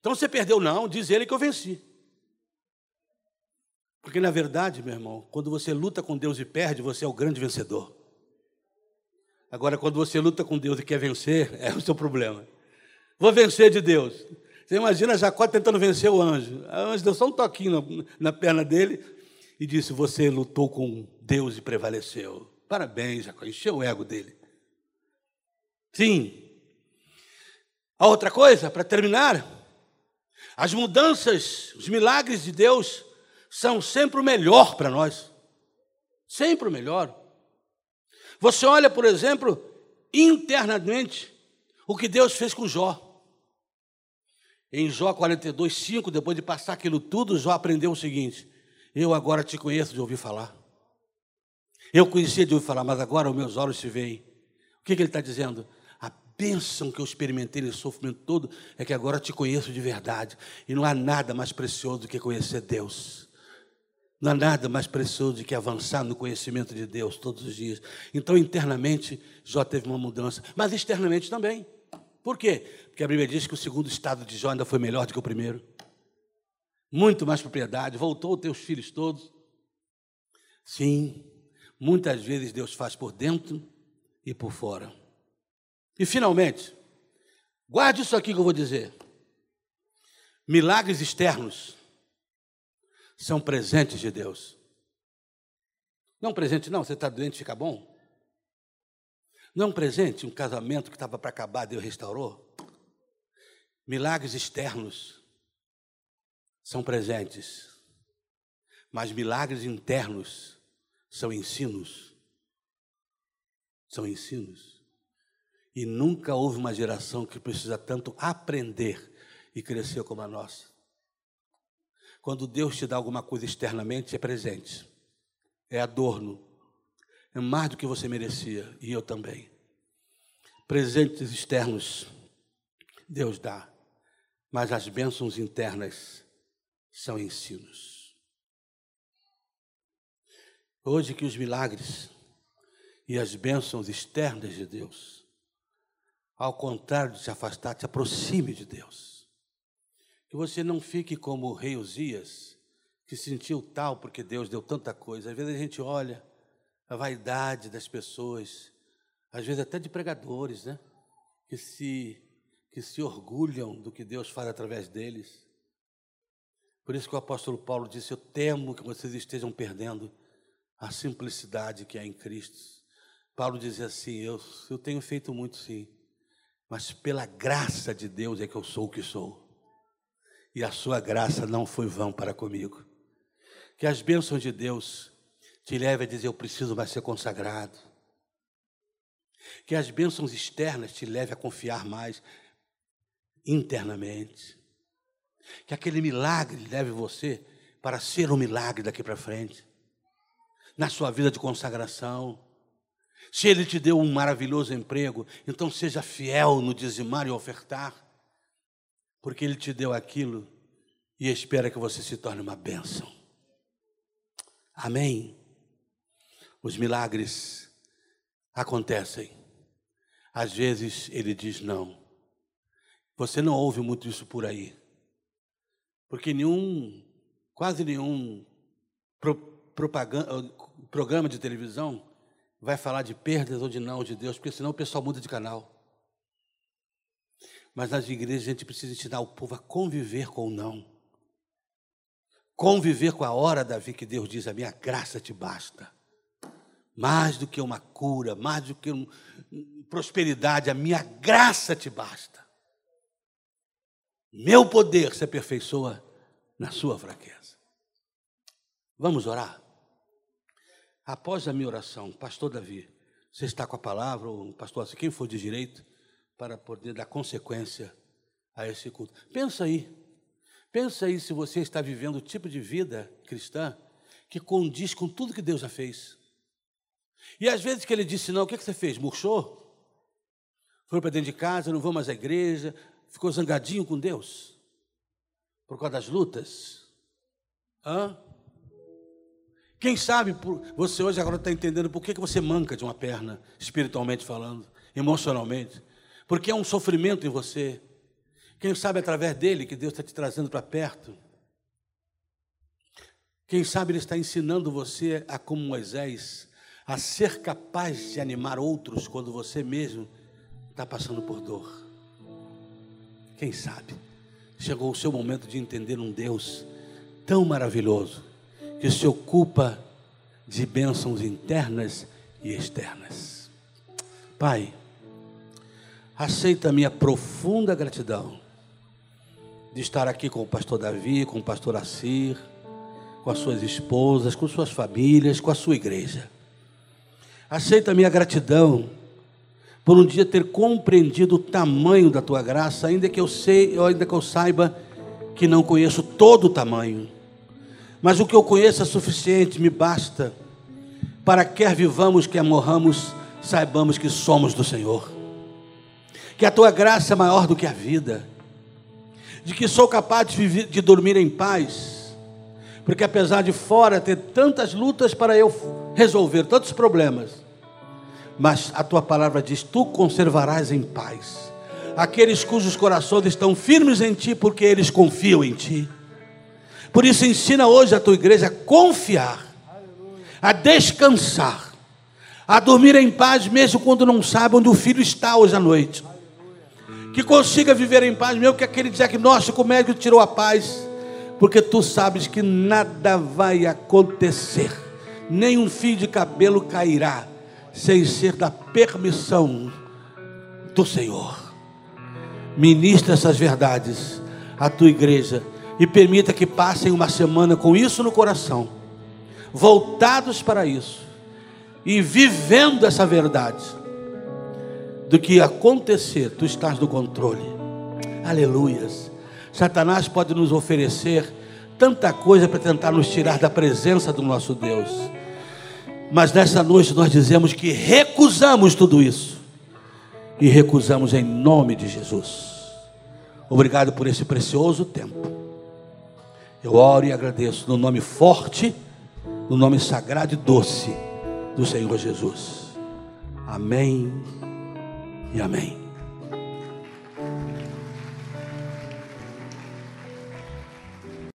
Então você perdeu, não, diz ele que eu venci. Porque na verdade, meu irmão, quando você luta com Deus e perde, você é o grande vencedor. Agora, quando você luta com Deus e quer vencer, [LAUGHS] é o seu problema. Vou vencer de Deus. Você imagina Jacó tentando vencer o anjo. O anjo deu só um toquinho na, na perna dele e disse: Você lutou com Deus e prevaleceu. Parabéns, Jacó. Encheu o ego dele. Sim. A outra coisa, para terminar, as mudanças, os milagres de Deus são sempre o melhor para nós. Sempre o melhor. Você olha, por exemplo, internamente, o que Deus fez com Jó. Em Jó 42, 5, depois de passar aquilo tudo, Jó aprendeu o seguinte: Eu agora te conheço de ouvir falar. Eu conhecia de ouvir falar, mas agora os meus olhos te veem. O que, que ele está dizendo? A bênção que eu experimentei nesse sofrimento todo é que agora te conheço de verdade. E não há nada mais precioso do que conhecer Deus. Não há nada mais precioso do que avançar no conhecimento de Deus todos os dias. Então, internamente, Jó teve uma mudança, mas externamente também. Por quê? Porque a Bíblia diz que o segundo estado de Jó ainda foi melhor do que o primeiro. Muito mais propriedade, voltou os filhos todos. Sim, muitas vezes Deus faz por dentro e por fora. E finalmente, guarde isso aqui que eu vou dizer. Milagres externos são presentes de Deus. Não presente, não, você está doente, fica bom. Não presente, um casamento que estava para acabar, Deus restaurou. Milagres externos são presentes, mas milagres internos são ensinos. São ensinos. E nunca houve uma geração que precisa tanto aprender e crescer como a nossa. Quando Deus te dá alguma coisa externamente, é presente, é adorno, é mais do que você merecia, e eu também. Presentes externos, Deus dá, mas as bênçãos internas são ensinos. Hoje que os milagres e as bênçãos externas de Deus, ao contrário de se afastar, te aproxime de Deus. Que você não fique como o rei Uzias, que sentiu tal porque Deus deu tanta coisa. Às vezes a gente olha a vaidade das pessoas, às vezes até de pregadores, né? Que se, que se orgulham do que Deus faz através deles. Por isso que o apóstolo Paulo disse: Eu temo que vocês estejam perdendo a simplicidade que há em Cristo. Paulo dizia assim: eu, eu tenho feito muito, sim, mas pela graça de Deus é que eu sou o que sou e a sua graça não foi vão para comigo. Que as bênçãos de Deus te levem a dizer: Eu preciso mais ser consagrado. Que as bênçãos externas te levem a confiar mais internamente. Que aquele milagre leve você para ser um milagre daqui para frente. Na sua vida de consagração. Se Ele te deu um maravilhoso emprego, então seja fiel no dizimar e ofertar porque Ele te deu aquilo e espera que você se torne uma bênção. Amém? Os milagres acontecem. Às vezes Ele diz não. Você não ouve muito isso por aí. Porque nenhum, quase nenhum pro, propaganda, programa de televisão vai falar de perdas ou de não de Deus, porque senão o pessoal muda de canal. Mas nas igrejas a gente precisa ensinar o povo a conviver com o não. Conviver com a hora, Davi, que Deus diz: a minha graça te basta. Mais do que uma cura, mais do que uma prosperidade, a minha graça te basta. Meu poder se aperfeiçoa na sua fraqueza. Vamos orar? Após a minha oração, pastor Davi, você está com a palavra, ou pastor, quem for de direito, para poder dar consequência a esse culto. Pensa aí, pensa aí se você está vivendo o tipo de vida cristã que condiz com tudo que Deus já fez. E às vezes que ele disse não, o que, que você fez? Murchou? Foi para dentro de casa, não vou mais à igreja, ficou zangadinho com Deus? Por causa das lutas? Hã? Quem sabe você hoje agora está entendendo por que, que você manca de uma perna, espiritualmente falando, emocionalmente porque é um sofrimento em você. Quem sabe através dele que Deus está te trazendo para perto. Quem sabe Ele está ensinando você a, como Moisés, a ser capaz de animar outros quando você mesmo está passando por dor. quem sabe, chegou o seu momento de entender um Deus tão maravilhoso, que se ocupa de bênçãos internas e externas. Pai, aceita a minha profunda gratidão de estar aqui com o pastor Davi, com o pastor Assir, com as suas esposas, com suas famílias, com a sua igreja. Aceita a minha gratidão por um dia ter compreendido o tamanho da tua graça, ainda que eu sei, ainda que eu saiba que não conheço todo o tamanho. Mas o que eu conheço é suficiente, me basta para quer vivamos, quer morramos, saibamos que somos do Senhor. Que a tua graça é maior do que a vida. De que sou capaz de, viver, de dormir em paz. Porque apesar de fora ter tantas lutas para eu resolver tantos problemas, mas a tua palavra diz: Tu conservarás em paz aqueles cujos corações estão firmes em ti, porque eles confiam em ti. Por isso, ensina hoje a tua igreja a confiar, a descansar, a dormir em paz, mesmo quando não sabe onde o filho está hoje à noite. Que consiga viver em paz, mesmo que aquele diagnóstico médico tirou a paz, porque tu sabes que nada vai acontecer, nem um fio de cabelo cairá sem ser da permissão do Senhor. Ministra essas verdades à tua igreja e permita que passem uma semana com isso no coração, voltados para isso e vivendo essa verdade. Do que acontecer, tu estás no controle. Aleluias. Satanás pode nos oferecer tanta coisa para tentar nos tirar da presença do nosso Deus. Mas nessa noite nós dizemos que recusamos tudo isso. E recusamos em nome de Jesus. Obrigado por esse precioso tempo. Eu oro e agradeço no nome forte, no nome sagrado e doce do Senhor Jesus. Amém e amém.